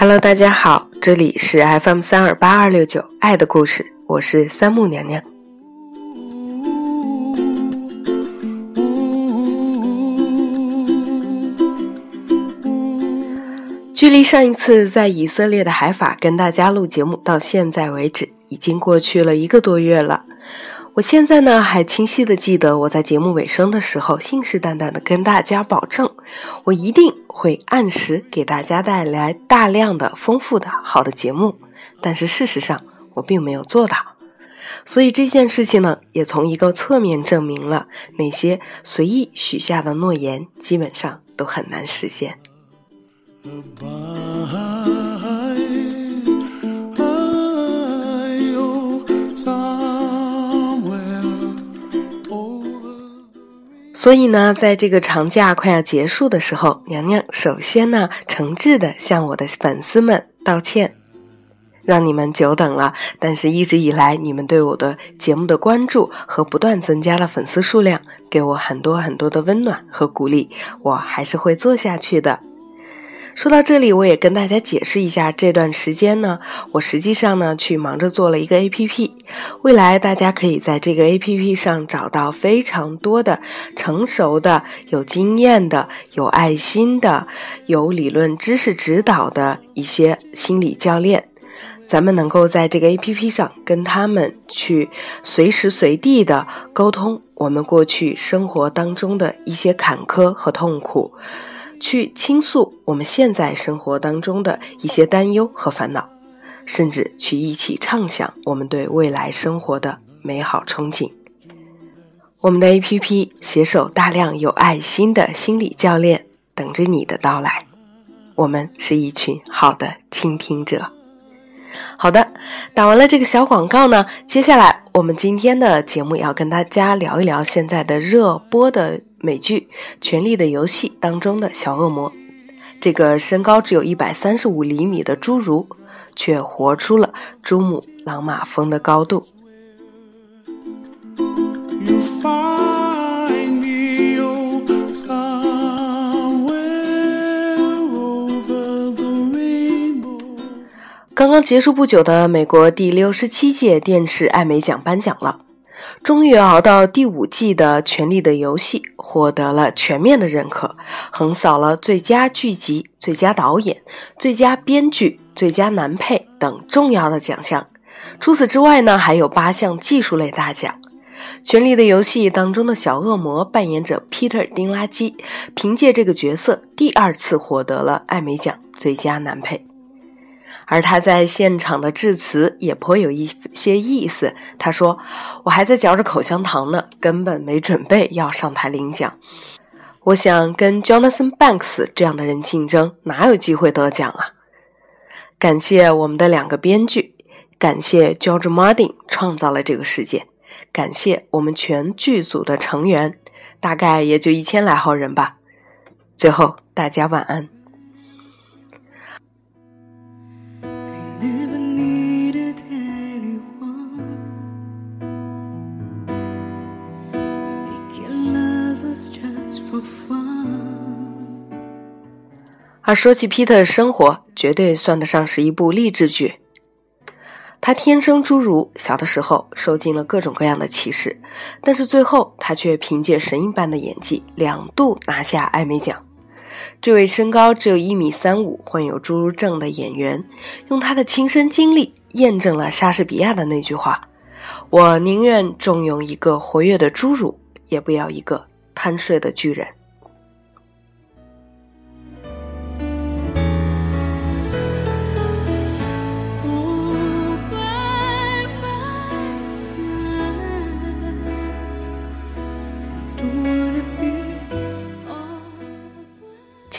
Hello，大家好，这里是 FM 三二八二六九爱的故事，我是三木娘娘。距离上一次在以色列的海法跟大家录节目到现在为止，已经过去了一个多月了。我现在呢，还清晰的记得我在节目尾声的时候，信誓旦旦的跟大家保证，我一定会按时给大家带来大量的丰富的好的节目。但是事实上，我并没有做到。所以这件事情呢，也从一个侧面证明了那些随意许下的诺言，基本上都很难实现。所以呢，在这个长假快要结束的时候，娘娘首先呢，诚挚的向我的粉丝们道歉，让你们久等了。但是一直以来，你们对我的节目的关注和不断增加了粉丝数量，给我很多很多的温暖和鼓励，我还是会做下去的。说到这里，我也跟大家解释一下，这段时间呢，我实际上呢去忙着做了一个 A P P，未来大家可以在这个 A P P 上找到非常多的成熟的、有经验的、有爱心的、有理论知识指导的一些心理教练，咱们能够在这个 A P P 上跟他们去随时随地的沟通我们过去生活当中的一些坎坷和痛苦。去倾诉我们现在生活当中的一些担忧和烦恼，甚至去一起畅想我们对未来生活的美好憧憬。我们的 APP 携手大量有爱心的心理教练，等着你的到来。我们是一群好的倾听者。好的，打完了这个小广告呢，接下来我们今天的节目要跟大家聊一聊现在的热播的。美剧《权力的游戏》当中的小恶魔，这个身高只有一百三十五厘米的侏儒，却活出了珠穆朗玛峰的高度。刚刚结束不久的美国第六十七届电视艾美奖颁奖了。终于熬到第五季的《权力的游戏》获得了全面的认可，横扫了最佳剧集、最佳导演、最佳编剧、最佳男配等重要的奖项。除此之外呢，还有八项技术类大奖。《权力的游戏》当中的小恶魔扮演者彼得丁拉基，凭借这个角色第二次获得了艾美奖最佳男配。而他在现场的致辞也颇有一些意思。他说：“我还在嚼着口香糖呢，根本没准备要上台领奖。我想跟 Jonathan Banks 这样的人竞争，哪有机会得奖啊？”感谢我们的两个编剧，感谢 George Martin 创造了这个世界，感谢我们全剧组的成员，大概也就一千来号人吧。最后，大家晚安。而说起 Peter 的生活，绝对算得上是一部励志剧。他天生侏儒，小的时候受尽了各种各样的歧视，但是最后他却凭借神一般的演技，两度拿下艾美奖。这位身高只有一米三五、患有侏儒症的演员，用他的亲身经历验证了莎士比亚的那句话：“我宁愿重用一个活跃的侏儒，也不要一个贪睡的巨人。”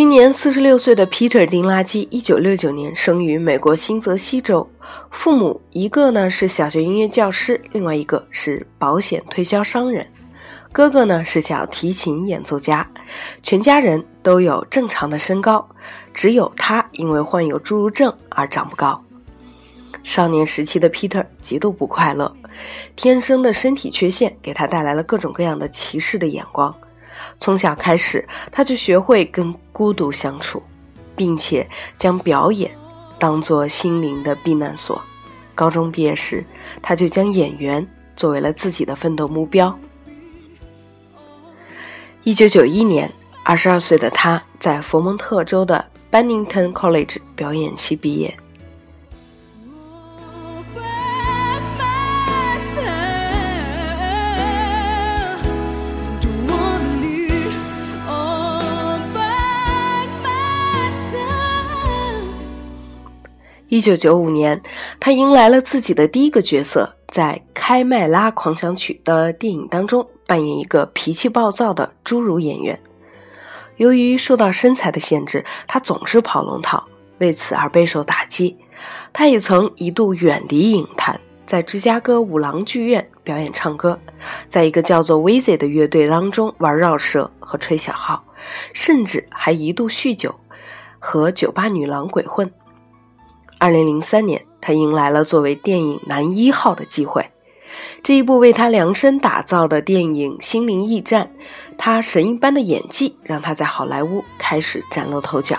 今年四十六岁的 Peter 丁拉基，一九六九年生于美国新泽西州，父母一个呢是小学音乐教师，另外一个是保险推销商人，哥哥呢是小提琴演奏家，全家人都有正常的身高，只有他因为患有侏儒症而长不高。少年时期的 Peter 极度不快乐，天生的身体缺陷给他带来了各种各样的歧视的眼光。从小开始，他就学会跟孤独相处，并且将表演当做心灵的避难所。高中毕业时，他就将演员作为了自己的奋斗目标。一九九一年，二十二岁的他在佛蒙特州的 Bennington College 表演系毕业。一九九五年，他迎来了自己的第一个角色，在《开麦拉狂想曲》的电影当中扮演一个脾气暴躁的侏儒演员。由于受到身材的限制，他总是跑龙套，为此而备受打击。他也曾一度远离影坛，在芝加哥五郎剧院表演唱歌，在一个叫做 v i z y 的乐队当中玩绕舌和吹小号，甚至还一度酗酒，和酒吧女郎鬼混。二零零三年，他迎来了作为电影男一号的机会。这一部为他量身打造的电影《心灵驿站》，他神一般的演技让他在好莱坞开始崭露头角。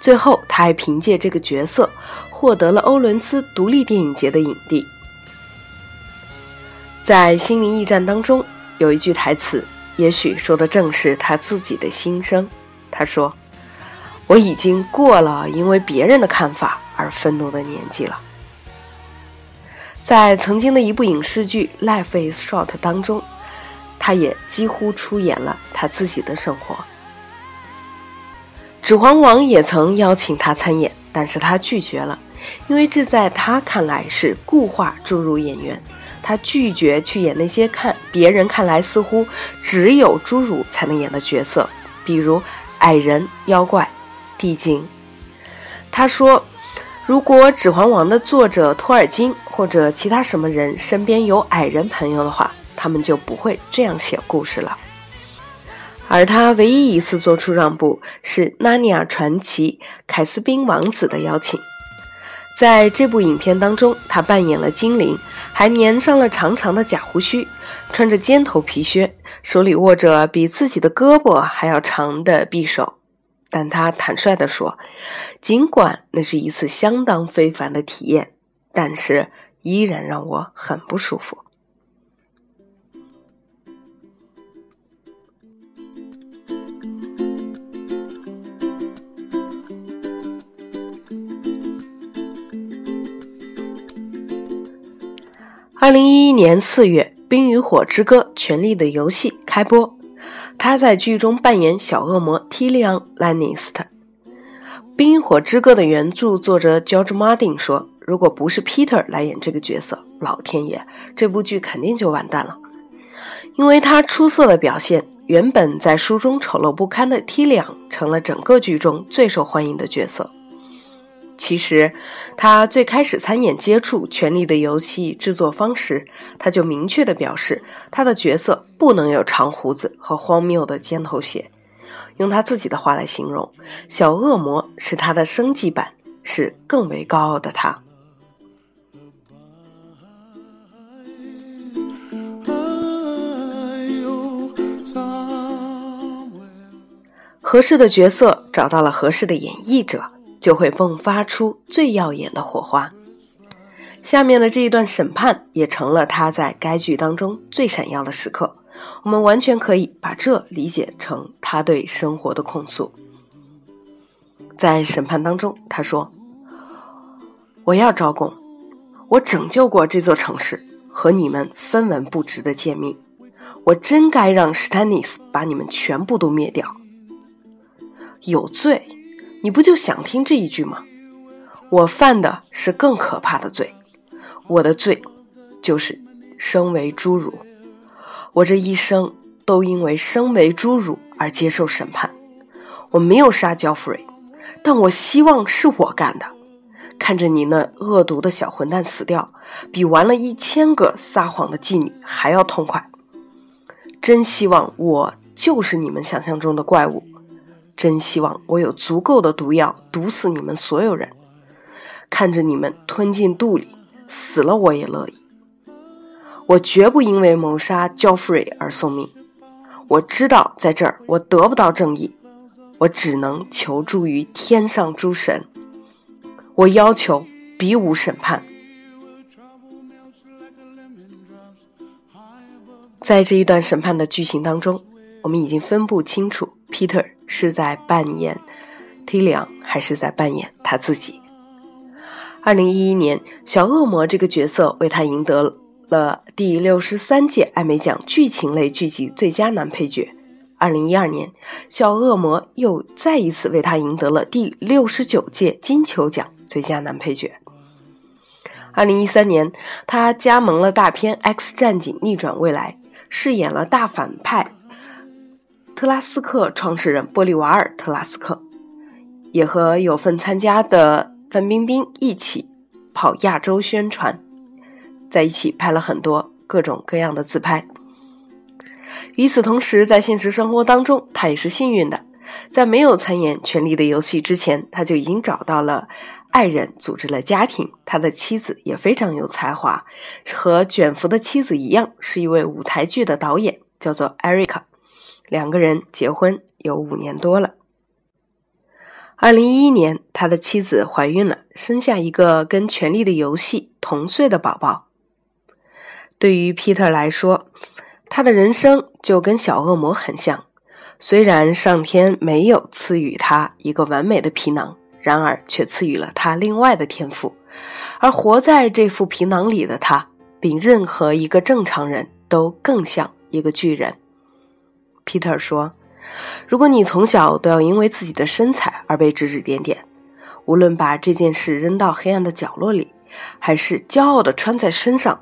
最后，他还凭借这个角色获得了欧伦斯独立电影节的影帝。在《心灵驿站》当中，有一句台词，也许说的正是他自己的心声。他说：“我已经过了因为别人的看法。”而愤怒的年纪了。在曾经的一部影视剧《Life Is Short》当中，他也几乎出演了他自己的生活。《指环王》也曾邀请他参演，但是他拒绝了，因为这在他看来是固化注入演员。他拒绝去演那些看别人看来似乎只有侏儒才能演的角色，比如矮人、妖怪、地精。他说。如果《指环王》的作者托尔金或者其他什么人身边有矮人朋友的话，他们就不会这样写故事了。而他唯一一次做出让步是《纳尼亚传奇》凯斯宾王子的邀请。在这部影片当中，他扮演了精灵，还粘上了长长的假胡须，穿着尖头皮靴，手里握着比自己的胳膊还要长的匕首。但他坦率地说，尽管那是一次相当非凡的体验，但是依然让我很不舒服。二零一一年四月，《冰与火之歌：权力的游戏》开播。他在剧中扮演小恶魔 Tyrion lanist。《冰与火之歌》的原著作者 George Martin 说：“如果不是 Peter 来演这个角色，老天爷，这部剧肯定就完蛋了。因为他出色的表现，原本在书中丑陋不堪的 Tyrion 成了整个剧中最受欢迎的角色。”其实，他最开始参演接触《权力的游戏》制作方时，他就明确的表示，他的角色不能有长胡子和荒谬的尖头鞋。用他自己的话来形容，小恶魔是他的升级版，是更为高傲的他。合适的角色找到了合适的演绎者。就会迸发出最耀眼的火花。下面的这一段审判也成了他在该剧当中最闪耀的时刻。我们完全可以把这理解成他对生活的控诉。在审判当中，他说：“我要招供，我拯救过这座城市和你们分文不值的贱命。我真该让史丹尼斯把你们全部都灭掉。有罪。”你不就想听这一句吗？我犯的是更可怕的罪，我的罪就是生为侏儒。我这一生都因为生为侏儒而接受审判。我没有杀焦弗瑞，但我希望是我干的。看着你那恶毒的小混蛋死掉，比玩了一千个撒谎的妓女还要痛快。真希望我就是你们想象中的怪物。真希望我有足够的毒药毒死你们所有人，看着你们吞进肚里，死了我也乐意。我绝不因为谋杀 Joffrey 而送命。我知道在这儿我得不到正义，我只能求助于天上诸神。我要求比武审判。在这一段审判的剧情当中，我们已经分不清楚 Peter 是在扮演 T 良还是在扮演他自己。二零一一年，小恶魔这个角色为他赢得了了第六十三届艾美奖剧情类剧集最佳男配角。二零一二年，小恶魔又再一次为他赢得了第六十九届金球奖最佳男配角。二零一三年，他加盟了大片《X 战警：逆转未来》。饰演了大反派特拉斯克创始人玻利瓦尔·特拉斯克，也和有份参加的范冰冰一起跑亚洲宣传，在一起拍了很多各种各样的自拍。与此同时，在现实生活当中，他也是幸运的，在没有参演《权力的游戏》之前，他就已经找到了。爱人组织了家庭，他的妻子也非常有才华，和卷福的妻子一样，是一位舞台剧的导演，叫做艾瑞卡。两个人结婚有五年多了。二零一一年，他的妻子怀孕了，生下一个跟《权力的游戏》同岁的宝宝。对于 Peter 来说，他的人生就跟小恶魔很像，虽然上天没有赐予他一个完美的皮囊。然而，却赐予了他另外的天赋，而活在这副皮囊里的他，比任何一个正常人都更像一个巨人。Peter 说：“如果你从小都要因为自己的身材而被指指点点，无论把这件事扔到黑暗的角落里，还是骄傲的穿在身上，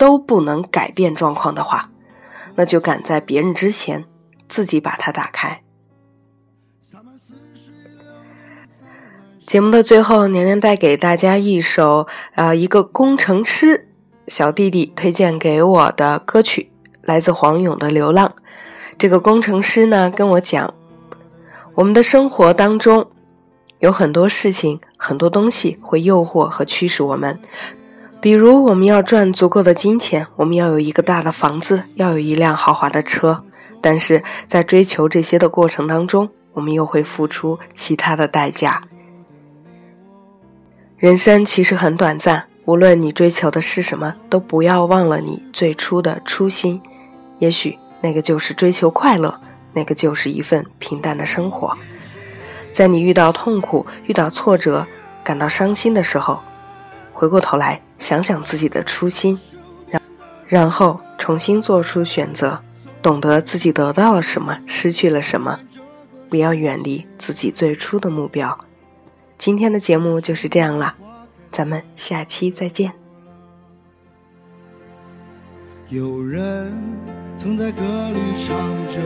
都不能改变状况的话，那就赶在别人之前，自己把它打开。”节目的最后，娘娘带给大家一首，呃，一个工程师小弟弟推荐给我的歌曲，来自黄勇的《流浪》。这个工程师呢，跟我讲，我们的生活当中有很多事情、很多东西会诱惑和驱使我们，比如我们要赚足够的金钱，我们要有一个大的房子，要有一辆豪华的车，但是在追求这些的过程当中，我们又会付出其他的代价。人生其实很短暂，无论你追求的是什么，都不要忘了你最初的初心。也许那个就是追求快乐，那个就是一份平淡的生活。在你遇到痛苦、遇到挫折、感到伤心的时候，回过头来想想自己的初心，然后重新做出选择，懂得自己得到了什么，失去了什么，不要远离自己最初的目标。今天的节目就是这样了，咱们下期再见。有人曾在歌里唱着，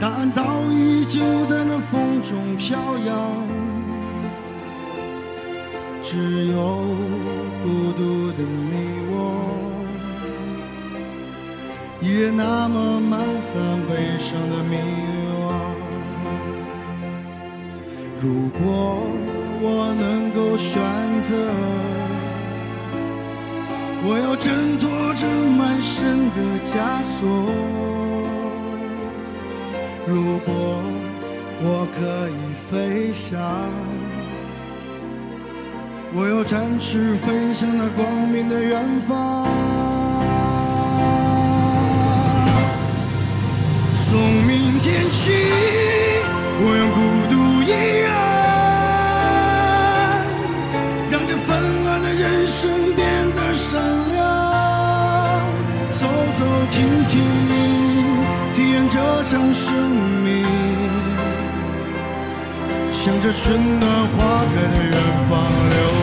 答案早已就在那风中飘扬，只有孤独的你我，依然那么满含悲伤的迷惘。如果我能够选择，我要挣脱这满身的枷锁。如果我可以飞翔，我要展翅飞向那光明的远方从明天起我用孤独依然让这纷乱的人生变得闪亮走走停停体验这场生命向着春暖花开的远方流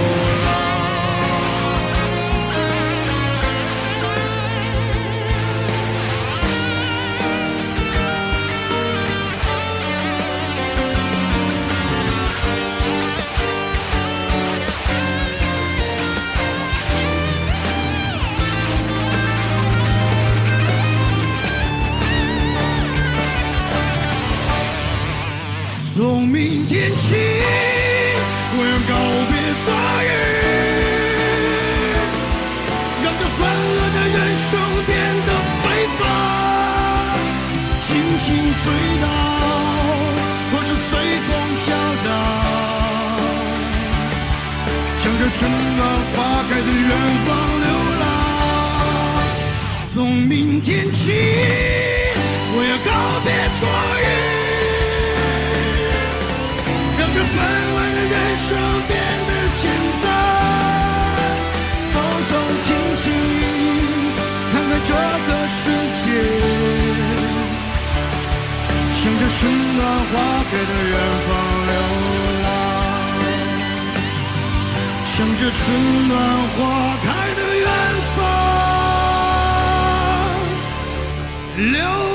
我的人生变得非凡，心情随到，或是随风飘荡，向着春暖花开的远方流浪。从明天起。春暖花开的远方流浪。向着春暖花开的远方。流浪。